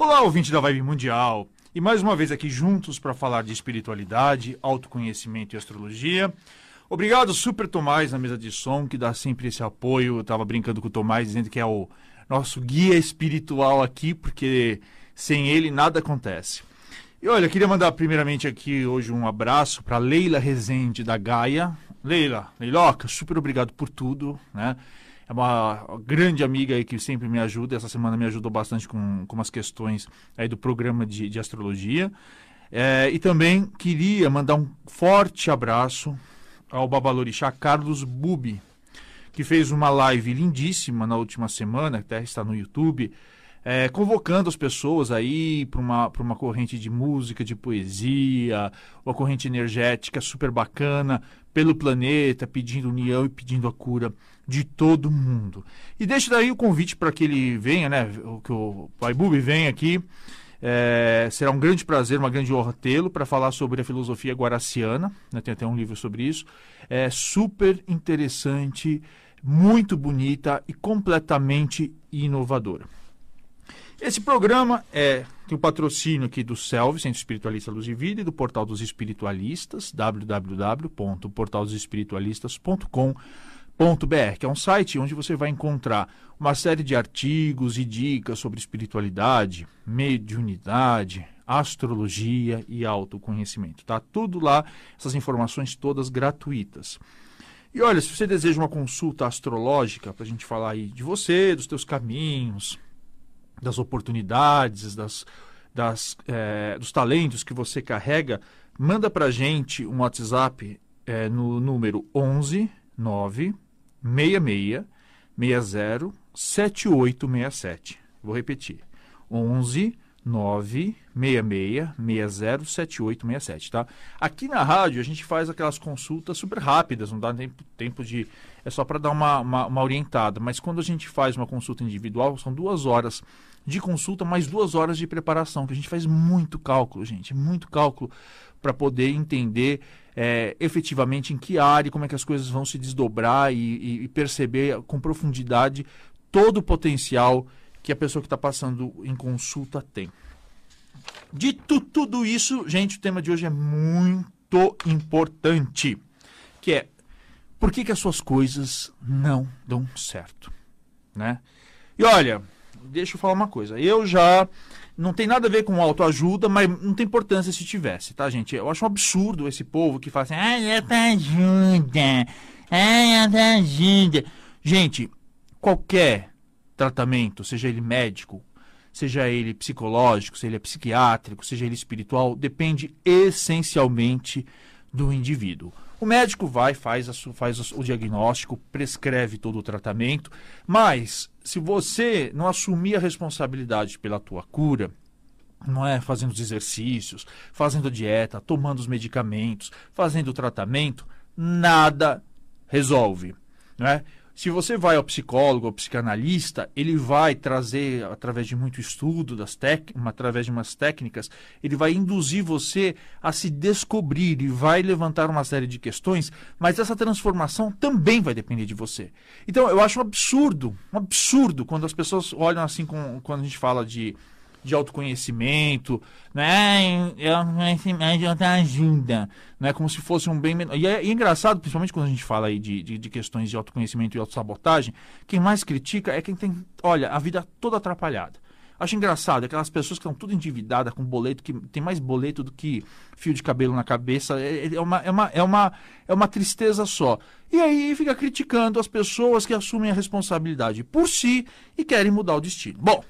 Olá, ouvinte da Vibe Mundial. E mais uma vez aqui juntos para falar de espiritualidade, autoconhecimento e astrologia. Obrigado, Super Tomás, na mesa de som, que dá sempre esse apoio. Eu estava brincando com o Tomás, dizendo que é o nosso guia espiritual aqui, porque sem ele nada acontece. E olha, queria mandar primeiramente aqui hoje um abraço para Leila Rezende da Gaia. Leila, Leiloca, super obrigado por tudo, né? É uma grande amiga aí que sempre me ajuda. Essa semana me ajudou bastante com, com umas questões aí do programa de, de astrologia. É, e também queria mandar um forte abraço ao Babalorixá Carlos Bubi, que fez uma live lindíssima na última semana, até está no YouTube, é, convocando as pessoas aí para uma, uma corrente de música, de poesia, uma corrente energética super bacana pelo planeta, pedindo união e pedindo a cura de todo mundo. E deixo daí o convite para que ele venha, né? Que o Pai Bubi venha aqui. É, será um grande prazer, uma grande honra tê-lo para falar sobre a filosofia guaraciana. Né, tem até um livro sobre isso. É super interessante, muito bonita e completamente inovadora. Esse programa é, tem o patrocínio aqui do CELV, Centro Espiritualista Luz e Vida, e do Portal dos Espiritualistas, www.portaldosespiritualistas.com.br, que é um site onde você vai encontrar uma série de artigos e dicas sobre espiritualidade, mediunidade, astrologia e autoconhecimento. Tá tudo lá, essas informações todas gratuitas. E olha, se você deseja uma consulta astrológica para a gente falar aí de você, dos teus caminhos, das oportunidades, das, das, é, dos talentos que você carrega, manda para gente um WhatsApp é, no número 11 9 66 60 7867. Vou repetir. 11 966 60 7867, tá? Aqui na rádio a gente faz aquelas consultas super rápidas, não dá tempo, tempo de. É só para dar uma, uma, uma, orientada. Mas quando a gente faz uma consulta individual, são duas horas de consulta, mais duas horas de preparação, que a gente faz muito cálculo, gente, muito cálculo para poder entender é, efetivamente em que área, como é que as coisas vão se desdobrar e, e, perceber com profundidade todo o potencial que a pessoa que está passando em consulta tem. Dito tudo isso, gente, o tema de hoje é muito importante, que é por que, que as suas coisas não dão certo, né? E olha, deixa eu falar uma coisa. Eu já. Não tem nada a ver com autoajuda, mas não tem importância se tivesse, tá, gente? Eu acho um absurdo esse povo que fala assim, ai, autoajuda, ai, autoajuda. Gente, qualquer tratamento, seja ele médico, seja ele psicológico, seja ele psiquiátrico, seja ele espiritual, depende essencialmente do indivíduo. O médico vai, faz, a, faz o diagnóstico, prescreve todo o tratamento, mas se você não assumir a responsabilidade pela tua cura, não é fazendo os exercícios, fazendo dieta, tomando os medicamentos, fazendo o tratamento, nada resolve. Não é? Se você vai ao psicólogo, ao psicanalista, ele vai trazer, através de muito estudo, das tec... através de umas técnicas, ele vai induzir você a se descobrir e vai levantar uma série de questões, mas essa transformação também vai depender de você. Então, eu acho um absurdo, um absurdo quando as pessoas olham assim, com, quando a gente fala de de autoconhecimento, né? Autoconhecimento ajuda, né? Como se fosse um bem menor. E é, e é, engraçado, principalmente quando a gente fala aí de, de, de questões de autoconhecimento e autossabotagem, quem mais critica é quem tem, olha, a vida toda atrapalhada. Acho engraçado, aquelas pessoas que estão tudo endividadas com boleto, que tem mais boleto do que fio de cabelo na cabeça, é, é, é, uma, é, uma, é, uma, é uma tristeza só. E aí fica criticando as pessoas que assumem a responsabilidade por si e querem mudar o destino. Bom,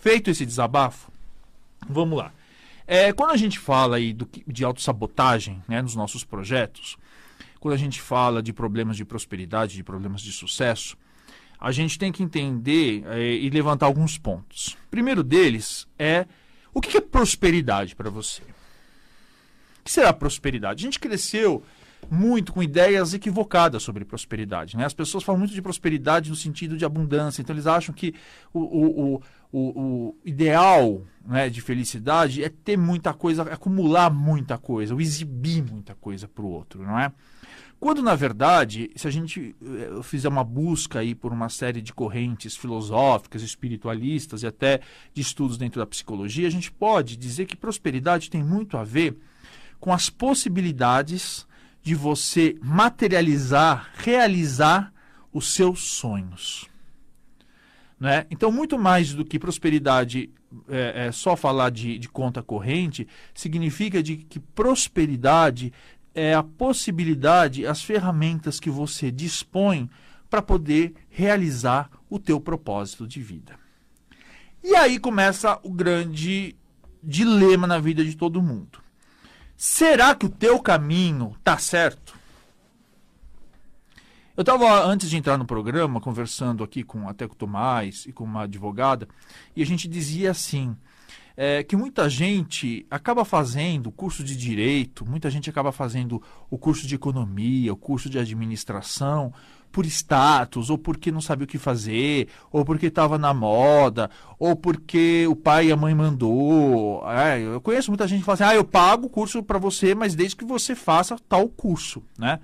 Feito esse desabafo, vamos lá. É, quando a gente fala aí do, de autossabotagem né, nos nossos projetos, quando a gente fala de problemas de prosperidade, de problemas de sucesso, a gente tem que entender é, e levantar alguns pontos. O primeiro deles é o que é prosperidade para você? O que será prosperidade? A gente cresceu muito com ideias equivocadas sobre prosperidade. Né? As pessoas falam muito de prosperidade no sentido de abundância, então eles acham que o, o, o, o ideal né, de felicidade é ter muita coisa, acumular muita coisa, ou exibir muita coisa para o outro, não é? Quando, na verdade, se a gente eh, fizer uma busca aí por uma série de correntes filosóficas, espiritualistas e até de estudos dentro da psicologia, a gente pode dizer que prosperidade tem muito a ver com as possibilidades de você materializar, realizar os seus sonhos. Né? Então, muito mais do que prosperidade é, é só falar de, de, conta corrente, significa de que prosperidade é a possibilidade, as ferramentas que você dispõe para poder realizar o teu propósito de vida. E aí começa o grande dilema na vida de todo mundo. Será que o teu caminho está certo? Eu estava, antes de entrar no programa, conversando aqui com até com o Tomás e com uma advogada, e a gente dizia assim, é, que muita gente acaba fazendo curso de direito, muita gente acaba fazendo o curso de economia, o curso de administração, por status, ou porque não sabia o que fazer, ou porque estava na moda, ou porque o pai e a mãe mandou. É, eu conheço muita gente que fala assim: ah, eu pago o curso para você, mas desde que você faça tal curso, né?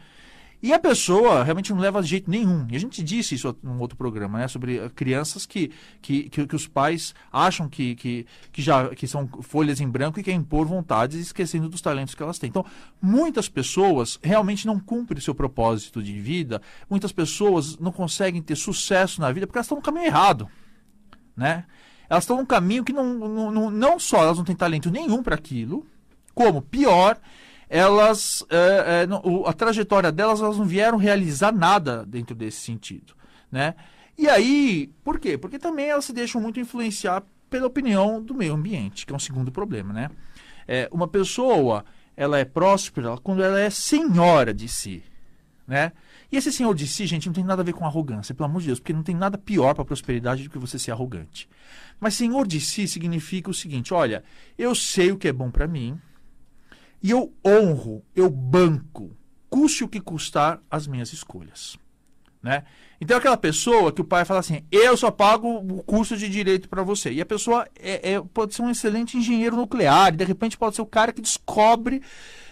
E a pessoa realmente não leva de jeito nenhum. E a gente disse isso num outro programa, né? Sobre eh, crianças que, que, que, que os pais acham que, que, que, já, que são folhas em branco e querem impor vontades esquecendo dos talentos que elas têm. Então, muitas pessoas realmente não cumprem seu propósito de vida. Muitas pessoas não conseguem ter sucesso na vida porque elas estão no caminho errado, né? Elas estão num caminho que não, não, não, não só elas não têm talento nenhum para aquilo, como, pior, elas é, é, não, a trajetória delas elas não vieram realizar nada dentro desse sentido, né? E aí, por quê? Porque também elas se deixam muito influenciar pela opinião do meio ambiente, que é um segundo problema, né? É, uma pessoa, ela é próspera quando ela é senhora de si, né? E esse senhor de si, gente, não tem nada a ver com arrogância, pelo amor de Deus, porque não tem nada pior para a prosperidade do que você ser arrogante. Mas senhor de si significa o seguinte: olha, eu sei o que é bom para mim, e eu honro, eu banco, custe o que custar as minhas escolhas. Né? Então, aquela pessoa que o pai fala assim: eu só pago o curso de direito para você. E a pessoa é, é, pode ser um excelente engenheiro nuclear, e de repente pode ser o cara que descobre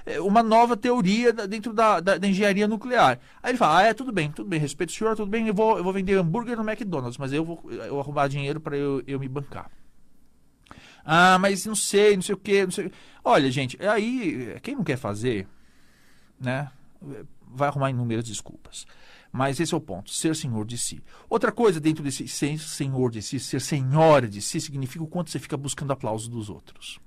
é, uma nova teoria dentro da, da, da, engenharia nuclear. Aí ele fala: ah, é, tudo bem, tudo bem, respeito o senhor, tudo bem, eu vou, eu vou vender hambúrguer no McDonald's, mas eu vou, eu arrumar dinheiro para eu, eu me bancar. Ah, mas não sei, não sei o quê, não sei. Olha, gente, aí, quem não quer fazer, né, vai arrumar inúmeras desculpas. Mas esse é o ponto, ser senhor de si. Outra coisa dentro desse ser senhor de si, ser senhora de si, significa o quanto você fica buscando aplauso dos outros.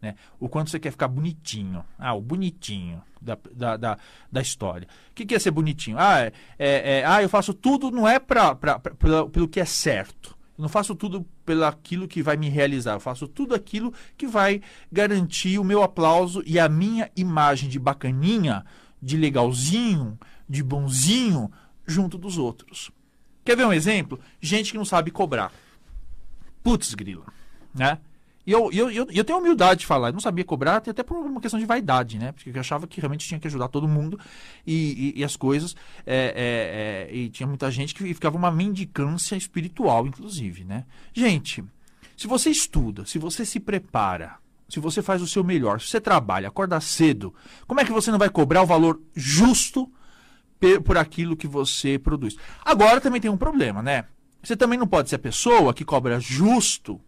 Né? O quanto você quer ficar bonitinho. Ah, o bonitinho da, da, da, da história. O que, que é ser bonitinho? Ah, é, é, é ah, eu faço tudo, não é pra, pra, pra, pelo que é certo. Eu não faço tudo pelo aquilo que vai me realizar, eu faço tudo aquilo que vai garantir o meu aplauso e a minha imagem de bacaninha, de legalzinho, de bonzinho junto dos outros. Quer ver um exemplo? Gente que não sabe cobrar. Putz, grila, né? E eu, eu, eu, eu tenho humildade de falar, eu não sabia cobrar, até por uma questão de vaidade, né? Porque eu achava que realmente tinha que ajudar todo mundo e, e, e as coisas. É, é, é, e tinha muita gente que ficava uma mendicância espiritual, inclusive, né? Gente, se você estuda, se você se prepara, se você faz o seu melhor, se você trabalha, acorda cedo, como é que você não vai cobrar o valor justo por aquilo que você produz? Agora também tem um problema, né? Você também não pode ser a pessoa que cobra justo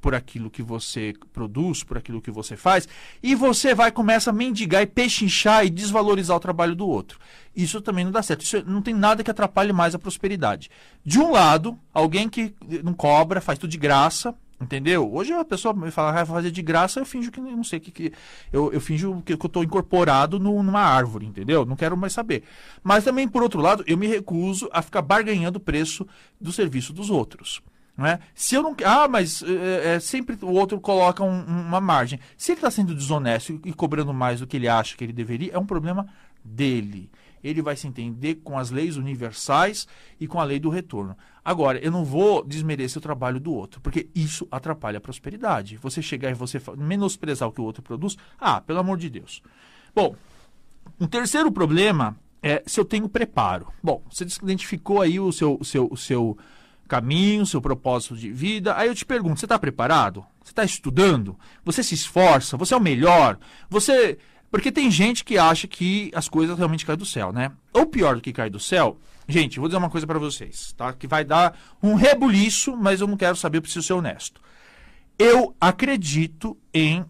por aquilo que você produz, por aquilo que você faz, e você vai começa a mendigar e pechinchar e desvalorizar o trabalho do outro. Isso também não dá certo. Isso não tem nada que atrapalhe mais a prosperidade. De um lado, alguém que não cobra, faz tudo de graça, entendeu? Hoje a pessoa me fala, ah, vai fazer de graça, eu finjo que não sei que, que eu, eu finjo que, que eu estou incorporado no, numa árvore, entendeu? Não quero mais saber. Mas também, por outro lado, eu me recuso a ficar barganhando o preço do serviço dos outros. É? Se eu não. Ah, mas é, é, sempre o outro coloca um, uma margem. Se ele está sendo desonesto e cobrando mais do que ele acha que ele deveria, é um problema dele. Ele vai se entender com as leis universais e com a lei do retorno. Agora, eu não vou desmerecer o trabalho do outro, porque isso atrapalha a prosperidade. Você chegar e você menosprezar o que o outro produz, ah, pelo amor de Deus. Bom, um terceiro problema é se eu tenho preparo. Bom, você identificou aí o seu, o seu, o seu caminho, seu propósito de vida. Aí eu te pergunto: você está preparado? Você está estudando? Você se esforça? Você é o melhor? Você Porque tem gente que acha que as coisas realmente caem do céu, né? Ou pior do que cair do céu, gente, vou dizer uma coisa para vocês, tá? Que vai dar um rebuliço, mas eu não quero saber, eu preciso ser honesto. Eu acredito em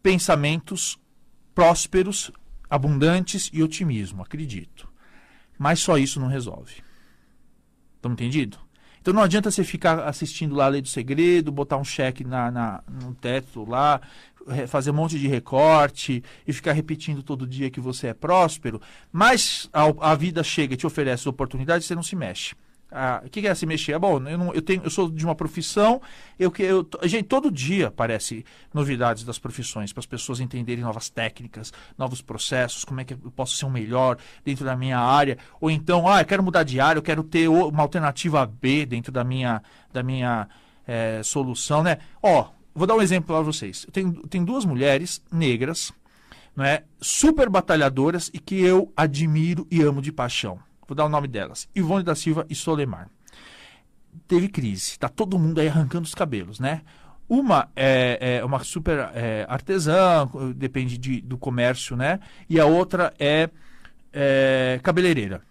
pensamentos prósperos, abundantes e otimismo, acredito. Mas só isso não resolve. Estamos entendido? Então não adianta você ficar assistindo lá a Lei do Segredo, botar um cheque na, na, no teto lá, fazer um monte de recorte e ficar repetindo todo dia que você é próspero, mas a, a vida chega e te oferece oportunidades você não se mexe. Ah, o que é se mexer? Bom, eu, não, eu, tenho, eu sou de uma profissão, eu, eu, gente, todo dia aparece novidades das profissões, para as pessoas entenderem novas técnicas, novos processos, como é que eu posso ser um melhor dentro da minha área, ou então, ah, eu quero mudar de área, eu quero ter uma alternativa B dentro da minha, da minha é, solução, né? Ó, vou dar um exemplo para vocês. Eu tenho, tenho duas mulheres negras, não é, super batalhadoras e que eu admiro e amo de paixão. Vou dar o nome delas: Ivone da Silva e Solemar. Teve crise, tá todo mundo aí arrancando os cabelos, né? Uma é, é uma super é, artesã, depende de, do comércio, né? E a outra é, é cabeleireira.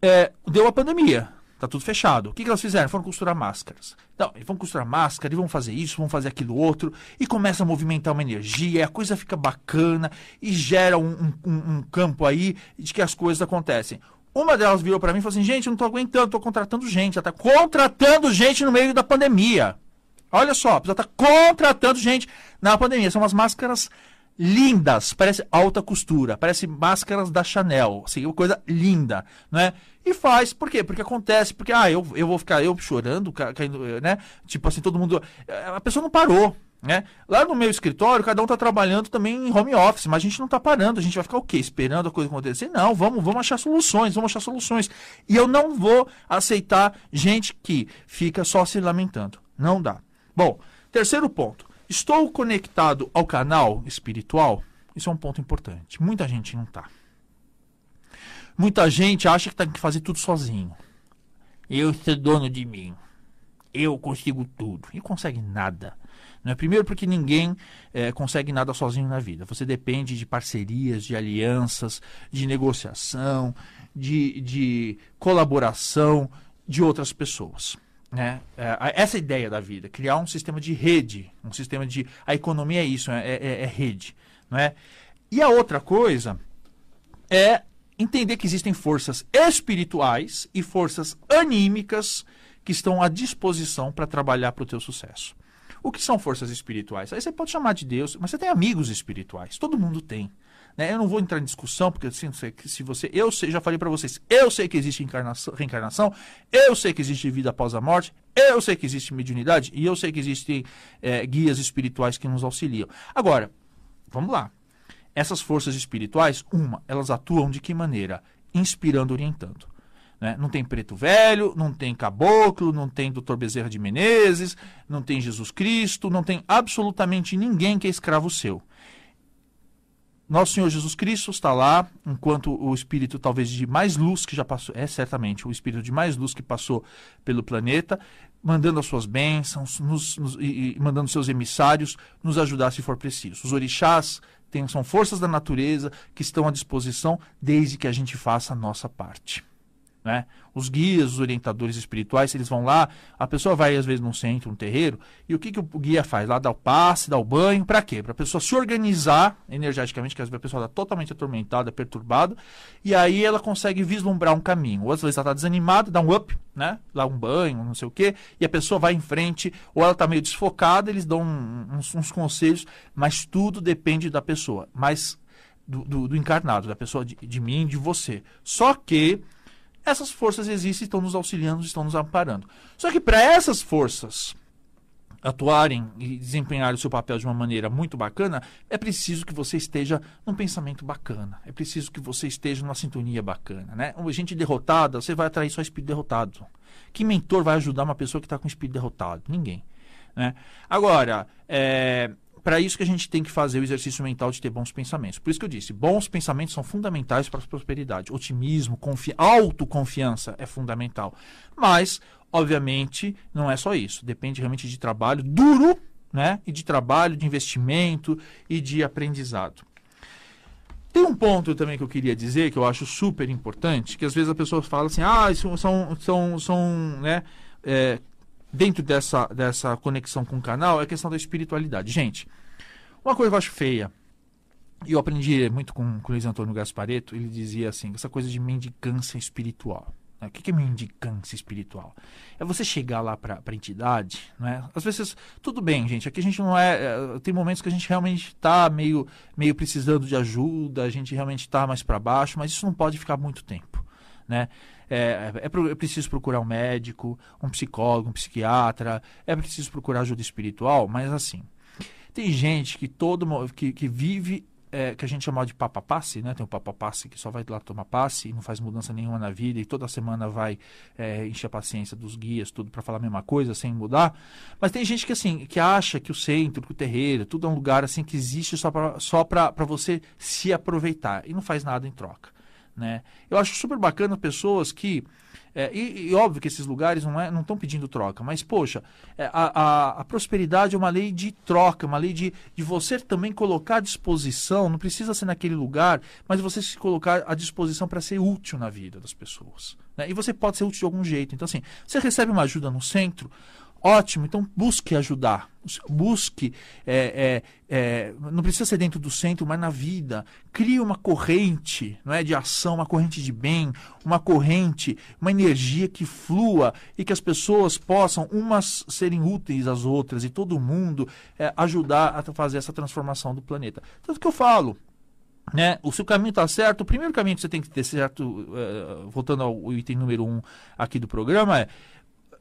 É, deu a pandemia, tá tudo fechado. O que, que elas fizeram? Foram costurar máscaras. Então, vão costurar máscara, e vão fazer isso, vão fazer aquilo outro, e começa a movimentar uma energia, a coisa fica bacana, e gera um, um, um campo aí de que as coisas acontecem. Uma delas virou para mim e falou assim: gente, eu não tô aguentando, tô contratando gente. Ela tá contratando gente no meio da pandemia. Olha só, ela tá contratando gente na pandemia. São umas máscaras lindas, parece alta costura, parece máscaras da Chanel, assim, uma coisa linda, né? E faz, por quê? Porque acontece, porque, ah, eu, eu vou ficar eu chorando, caindo, né? Tipo assim, todo mundo. Eh, a pessoa não parou. Né? Lá no meu escritório, cada um está trabalhando também em home office, mas a gente não está parando, a gente vai ficar o quê? Esperando a coisa acontecer? Não, vamos, vamos achar soluções, vamos achar soluções. E eu não vou aceitar gente que fica só se lamentando. Não dá. Bom, terceiro ponto. Estou conectado ao canal espiritual? Isso é um ponto importante. Muita gente não está. Muita gente acha que tem que fazer tudo sozinho. Eu sou dono de mim. Eu consigo tudo. E consegue nada. Não é? Primeiro porque ninguém é, consegue nada sozinho na vida. Você depende de parcerias, de alianças, de negociação, de, de colaboração de outras pessoas. Né? É, essa ideia da vida, criar um sistema de rede, um sistema de. A economia é isso, é, é, é rede. Não é? E a outra coisa é entender que existem forças espirituais e forças anímicas que estão à disposição para trabalhar para o teu sucesso. O que são forças espirituais? Aí você pode chamar de Deus, mas você tem amigos espirituais. Todo mundo tem. Né? Eu não vou entrar em discussão, porque assim, se você. Eu sei, já falei para vocês, eu sei que existe reencarnação, eu sei que existe vida após a morte, eu sei que existe mediunidade e eu sei que existem é, guias espirituais que nos auxiliam. Agora, vamos lá. Essas forças espirituais, uma, elas atuam de que maneira? Inspirando, orientando. Né? Não tem preto velho, não tem caboclo, não tem doutor Bezerra de Menezes, não tem Jesus Cristo, não tem absolutamente ninguém que é escravo seu. Nosso Senhor Jesus Cristo está lá, enquanto o espírito talvez de mais luz que já passou, é certamente o espírito de mais luz que passou pelo planeta, mandando as suas bênçãos, nos, nos, e, mandando seus emissários nos ajudar se for preciso. Os orixás são forças da natureza que estão à disposição desde que a gente faça a nossa parte. Né? Os guias, os orientadores espirituais, eles vão lá, a pessoa vai às vezes num centro, num terreiro, e o que, que o guia faz? Lá dá o passe, dá o banho, para quê? Para a pessoa se organizar energeticamente, que às vezes a pessoa está totalmente atormentada, perturbada, e aí ela consegue vislumbrar um caminho. Ou às vezes ela está desanimada, dá um up, né? Lá um banho, não sei o quê, e a pessoa vai em frente, ou ela está meio desfocada, eles dão uns, uns, conselhos, mas tudo depende da pessoa, mas do, do, do encarnado, da pessoa, de, de mim, de você. Só que essas forças existem, estão nos auxiliando, estão nos amparando. Só que para essas forças atuarem e desempenharem o seu papel de uma maneira muito bacana, é preciso que você esteja num pensamento bacana. É preciso que você esteja numa sintonia bacana. Né? Uma gente derrotada, você vai atrair só espírito derrotado. Que mentor vai ajudar uma pessoa que está com espírito derrotado? Ninguém. Né? Agora, é, para isso que a gente tem que fazer o exercício mental de ter bons pensamentos. Por isso que eu disse, bons pensamentos são fundamentais para a prosperidade. Otimismo, confi autoconfiança é fundamental. Mas, obviamente, não é só isso. Depende realmente de trabalho duro, né? E de trabalho, de investimento e de aprendizado. Tem um ponto também que eu queria dizer, que eu acho super importante, que às vezes a pessoa fala assim, ah, isso são, são, são né, é, dentro dessa, dessa conexão com o canal, é a questão da espiritualidade. Gente, uma coisa que eu acho feia, e eu aprendi muito com, com o Luiz Antônio Gaspareto, ele dizia assim, essa coisa de mendicância espiritual. Né? O que é mendicância espiritual? É você chegar lá para a entidade, né? Às vezes, tudo bem, gente, aqui a gente não é, é tem momentos que a gente realmente está meio, meio precisando de ajuda, a gente realmente está mais para baixo, mas isso não pode ficar muito tempo, né? É, é, é, preciso procurar um médico, um psicólogo, um psiquiatra, é preciso procurar ajuda espiritual, mas assim, tem gente que todo que, que vive é, que a gente chama de papa passe, né? Tem o papa passe que só vai lá tomar passe e não faz mudança nenhuma na vida e toda semana vai é, encher a paciência dos guias, tudo para falar a mesma coisa sem mudar. Mas tem gente que assim que acha que o centro, que o terreiro, tudo é um lugar assim que existe só para só para você se aproveitar e não faz nada em troca, né? Eu acho super bacana pessoas que é, e, e, óbvio que esses lugares não estão é, pedindo troca, mas, poxa, é, a, a, a, prosperidade é uma lei de troca, uma lei de, de você também colocar à disposição, não precisa ser naquele lugar, mas você se colocar à disposição para ser útil na vida das pessoas. Né? E você pode ser útil de algum jeito. Então, assim, você recebe uma ajuda no centro, Ótimo, então busque ajudar. Busque, é, é, é, não precisa ser dentro do centro, mas na vida. Crie uma corrente não é, de ação, uma corrente de bem, uma corrente, uma energia que flua e que as pessoas possam, umas serem úteis às outras e todo mundo é, ajudar a fazer essa transformação do planeta. Tanto que eu falo, né? O seu caminho está certo. O primeiro caminho que você tem que ter certo, uh, voltando ao item número um aqui do programa, é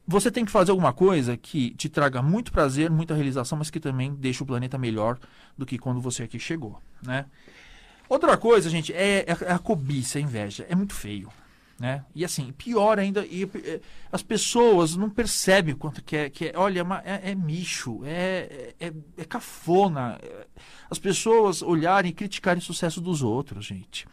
você tem que fazer alguma coisa que te traga muito prazer, muita realização, mas que também deixe o planeta melhor do que quando você aqui chegou, né? Outra coisa, gente, é, é a cobiça, a inveja. É muito feio, né? E assim, pior ainda, e, e, as pessoas não percebem quanto que é, que é olha, é, é micho, é, é, é cafona. As pessoas olharem e criticarem o sucesso dos outros, gente.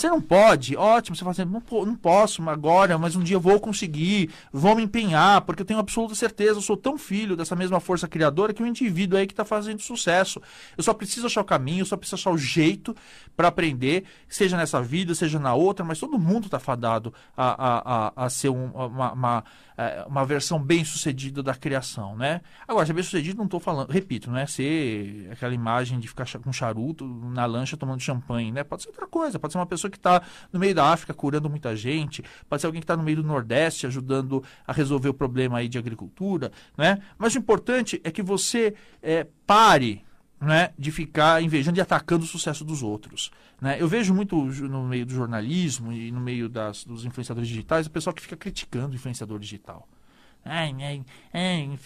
Você não pode, ótimo, você fala assim, não, não posso agora, mas um dia eu vou conseguir, vou me empenhar, porque eu tenho absoluta certeza, eu sou tão filho dessa mesma força criadora que o um indivíduo aí que está fazendo sucesso. Eu só preciso achar o caminho, eu só preciso achar o jeito para aprender, seja nessa vida, seja na outra, mas todo mundo está fadado a, a, a, a ser um, uma, uma é, uma versão bem sucedida da criação, né? Agora, ser bem sucedido não estou falando, repito, não é ser aquela imagem de ficar com charuto na lancha tomando champanhe, né? Pode ser outra coisa, pode ser uma pessoa que está no meio da África curando muita gente, pode ser alguém que está no meio do Nordeste ajudando a resolver o problema aí de agricultura, né? Mas o importante é que você é, pare né, de ficar invejando e atacando o sucesso dos outros. Né? Eu vejo muito no meio do jornalismo e no meio das, dos influenciadores digitais o pessoal que fica criticando o influenciador digital. Ai, ai, ai,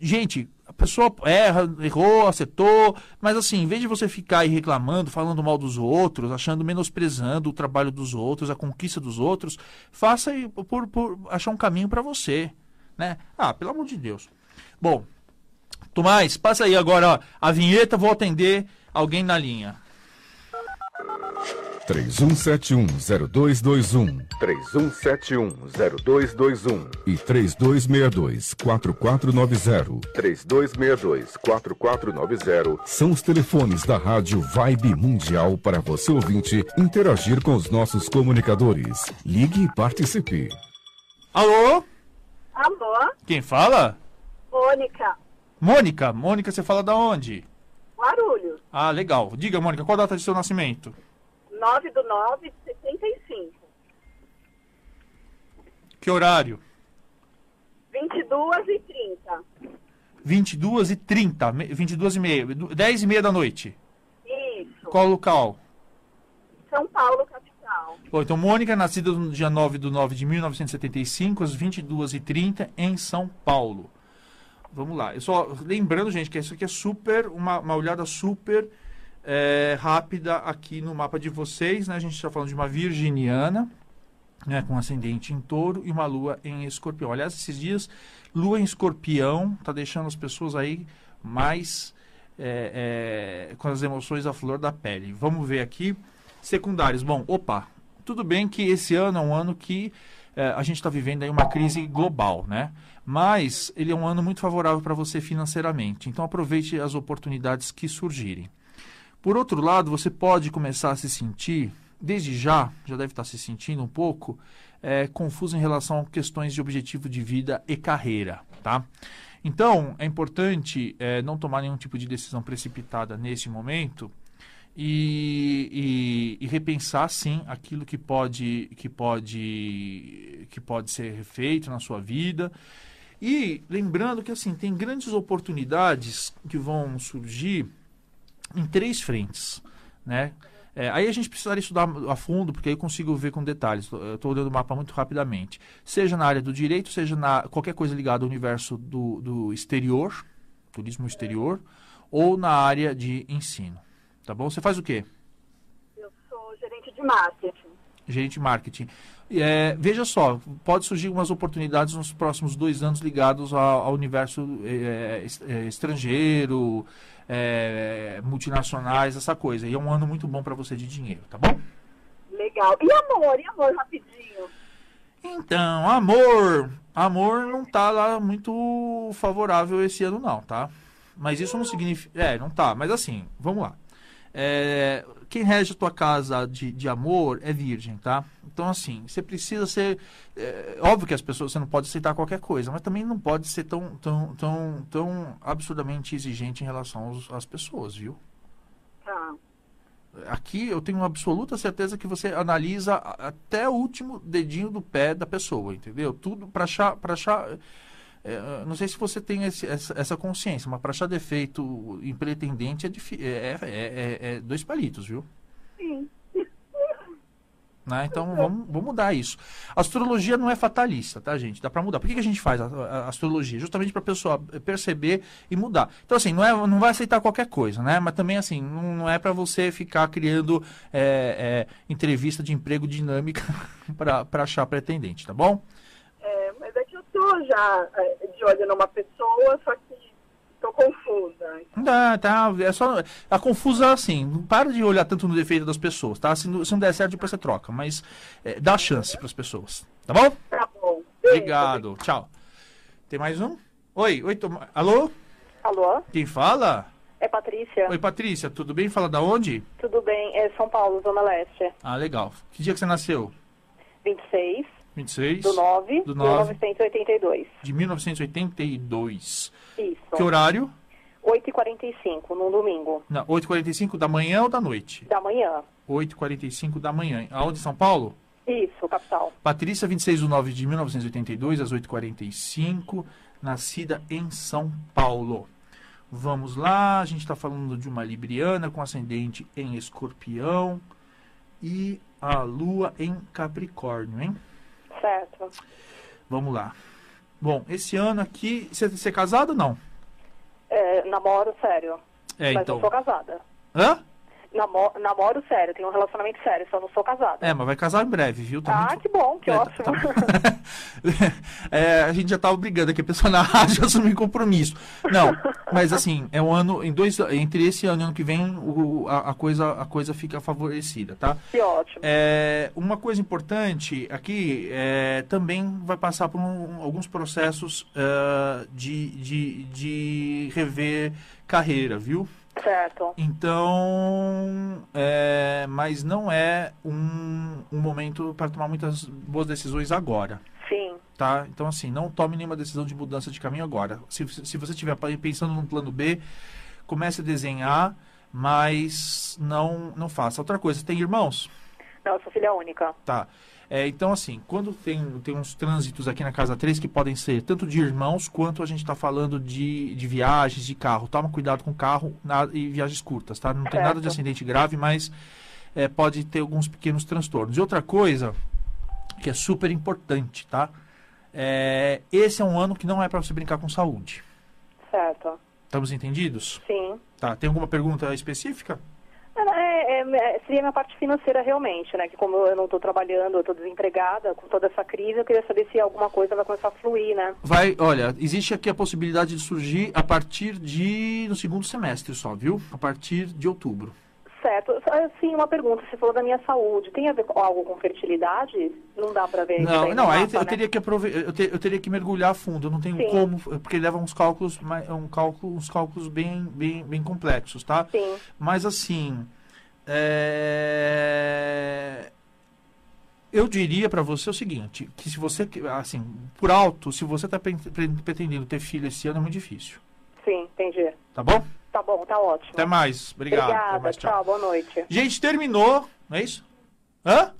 gente, a pessoa erra, errou, acertou, mas assim, em vez de você ficar aí reclamando, falando mal dos outros, achando, menosprezando o trabalho dos outros, a conquista dos outros, faça por, por achar um caminho para você. Né? Ah, pelo amor de Deus. Bom, Tomás, passa aí agora ó, a vinheta, vou atender alguém na linha. 3171-0221. 3171-0221. E 3262-4490. 3262-4490. São os telefones da Rádio Vibe Mundial para você ouvinte interagir com os nossos comunicadores. Ligue e participe. Alô? Alô? Quem fala? Mônica. Mônica, Mônica, você fala da onde? Guarulhos. Ah, legal. Diga, Mônica, qual a data de seu nascimento? 9 do 9 de 75. Que horário? 22 e 30. 22 e 30, 22 e meia, 10 e meia da noite. Isso. Qual local? São Paulo, capital. Bom, então, Mônica, nascida no dia 9 do 9 de 1975, às 22 e 30 em São Paulo. Vamos lá. Eu só lembrando, gente, que isso aqui é super, uma, uma olhada super é, rápida aqui no mapa de vocês. Né? A gente está falando de uma virginiana, né, com ascendente em touro e uma lua em escorpião. Aliás, esses dias, lua em escorpião está deixando as pessoas aí mais é, é, com as emoções à flor da pele. Vamos ver aqui. Secundários. Bom, opa, tudo bem que esse ano é um ano que é, a gente está vivendo aí uma crise global, né? Mas ele é um ano muito favorável para você financeiramente. Então aproveite as oportunidades que surgirem. Por outro lado, você pode começar a se sentir, desde já, já deve estar se sentindo um pouco, é, confuso em relação a questões de objetivo de vida e carreira, tá? Então, é importante é, não tomar nenhum tipo de decisão precipitada nesse momento e, e, e, repensar, sim, aquilo que pode, que, pode, que pode ser feito na sua vida. E lembrando que, assim, tem grandes oportunidades que vão surgir em três frentes, né? É, aí a gente precisaria estudar a fundo, porque aí eu consigo ver com detalhes. Eu estou olhando o mapa muito rapidamente. Seja na área do direito, seja na qualquer coisa ligada ao universo do, do exterior, turismo exterior, ou na área de ensino. Tá bom? Você faz o quê? Eu sou gerente de marketing. Gerente de marketing. É, veja só, pode surgir umas oportunidades nos próximos dois anos ligados ao, ao universo é, é, estrangeiro, é, multinacionais, essa coisa. E é um ano muito bom para você de dinheiro, tá bom? Legal. E amor, e amor, rapidinho? Então, amor. Amor não tá lá muito favorável esse ano, não, tá? Mas isso não significa. É, não tá. Mas assim, vamos lá. É, quem rege a tua casa de, de amor é virgem, tá? Então, assim, você precisa ser. É, óbvio que as pessoas, você não pode aceitar qualquer coisa, mas também não pode ser tão, tão, tão, tão absurdamente exigente em relação aos, às pessoas, viu? Tá. Aqui eu tenho absoluta certeza que você analisa até o último dedinho do pé da pessoa, entendeu? Tudo para achar. Pra achar é, não sei se você tem esse, essa, essa, consciência, mas para achar defeito em pretendente é, é, é, é, é dois palitos, viu? Sim. Né? Então vamos, vamos mudar isso. A astrologia não é fatalista, tá, gente? Dá para mudar. Por que, que a gente faz a, a astrologia? Justamente para a pessoa perceber e mudar. Então, assim, não, é, não vai aceitar qualquer coisa, né? Mas também, assim, não, não é para você ficar criando é, é, entrevista de emprego dinâmica para achar pretendente, tá bom? Tô já é, de olho numa pessoa, só que tô confusa. Tá, tá. É só. A confusa assim. Para de olhar tanto no defeito das pessoas, tá? Se não, se não der certo, depois você troca. Mas é, dá chance para as pessoas. Tá bom? Tá bom. Obrigado. Tchau. Tem mais um? Oi, oi, tom... alô? Alô? Quem fala? É Patrícia. Oi, Patrícia, tudo bem? Fala da onde? Tudo bem, é São Paulo, Zona Leste. Ah, legal. Que dia que você nasceu? 26 26 do 9 do de 9 1982. de 1982. Isso. Que horário? 8h45, num domingo. Não, 8h45 da manhã ou da noite? Da manhã. 8h45 da manhã. Aonde, São Paulo? Isso, capital. Patrícia, 26 de 9 de 1982, às 8h45, nascida em São Paulo. Vamos lá, a gente está falando de uma libriana com ascendente em escorpião e a lua em capricórnio, hein? Certo. Vamos lá. Bom, esse ano aqui, você, é casado ou não? É, namoro sério. É, mas então. não sou casada. Hã? Namo, namoro sério, tenho um relacionamento sério, só não sou casada. É, mas vai casar em breve, viu? Tá ah, muito- que bom, que É, tá- ótimo. tá- É, a gente já tava brigando aqui, a pessoa na rádio assumir compromisso. Não, mas assim, é um ano, em dois, entre esse ano e ano que vem, o- a, a coisa, a coisa fica favorecida, tá? que ótimo. É, uma coisa importante aqui é, também vai passar por um- alguns processos é, de, de, de rever carreira, viu? Certo. Então, é, mas não é um, um momento para tomar muitas boas decisões agora, Sim. tá? Então, assim, não tome nenhuma decisão de mudança de caminho agora. Se, se você estiver pensando num plano B, comece a desenhar, mas não, não faça. Outra coisa, tem irmãos? Não, eu sou filha única. Tá. É, então, assim, quando tem, tem uns trânsitos aqui na casa 3 que podem ser tanto de irmãos quanto a gente está falando de, de viagens, de carro. Toma cuidado com carro na- e viagens curtas, tá? Não tem nada de Certo. acidente grave, mas é, pode ter alguns pequenos transtornos. E outra coisa que é super importante, tá? É, esse é um ano que não é para você brincar com saúde. Certo. Estamos entendidos? Sim. Tá. Tem alguma pergunta específica? É, é, é, seria minha parte financeira realmente, né? Que como eu não estou trabalhando, eu estou desempregada, com toda essa crise, eu queria saber se alguma coisa vai começar a fluir, né? Vai, olha, existe aqui a possibilidade de surgir a partir de no segundo semestre só, viu? A partir de outubro. Certo. Sim, uma pergunta. Você falou da minha saúde. Tem a ver com algo com fertilidade? Não dá para ver. Não, não. Aí eu, né? teria que aprove... eu, te... eu, teria que mergulhar a fundo. Eu não tenho Sim. como, porque leva uns cálculos, um cálculo, uns cálculos bem, bem, bem complexos, tá? Sim. Mas assim, é... eu diria para você o seguinte, que se você, assim, por alto, se você está pretendendo ter filho esse ano é muito difícil. Sim, entendi. Tá bom? Tá bom, tá ótimo. Até mais. Obrigado. Obrigada, mais, tchau. tchau, boa noite. Gente, terminou, não é isso? Hã?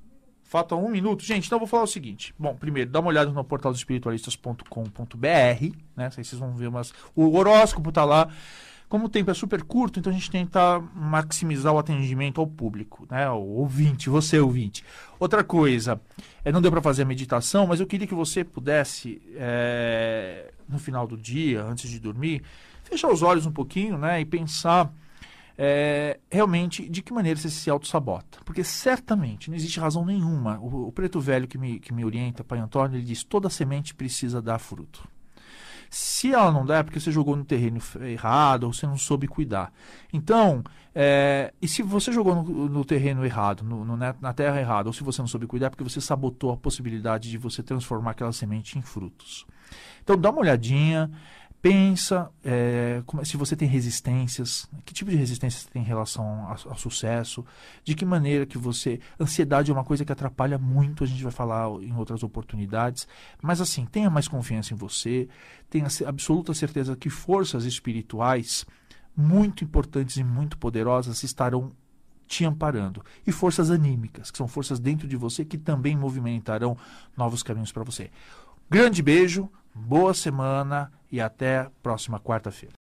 Falta um minuto. Gente, então eu vou falar o seguinte. Bom, primeiro, dá uma olhada no portal dos espiritualistas.com.br, né? Vocês vão ver umas... O horóscopo tá lá. Como o tempo é super curto, então a gente tenta maximizar o atendimento ao público, né? O ouvinte, você ouvinte. Outra coisa, é, não deu para fazer a meditação, mas eu queria que você pudesse, é, no final do dia, antes de dormir, fechar os olhos um pouquinho né, e pensar é, realmente de que maneira você se auto-sabota. Porque certamente não existe razão nenhuma. O, o, preto velho que me, que me orienta, Pai Antônio, ele diz: toda semente precisa dar fruto. Se ela não der, é porque você jogou no terreno errado ou você não soube cuidar. Então, é, e se você jogou no, no terreno errado, no, no, na terra errada, ou se você não soube cuidar, é porque você sabotou a possibilidade de você transformar aquela semente em frutos. Então, dá uma olhadinha, pensa é, como, se você tem resistências, que tipo de resistência você tem em relação ao, sucesso, de que maneira que você. Ansiedade é uma coisa que atrapalha muito, a gente vai falar em outras oportunidades, mas assim, tenha mais confiança em você, tenha absoluta certeza que forças espirituais muito importantes e muito poderosas estarão te amparando. E forças anímicas, que são forças dentro de você que também movimentarão novos caminhos para você. Grande beijo, boa semana e até próxima quarta-feira.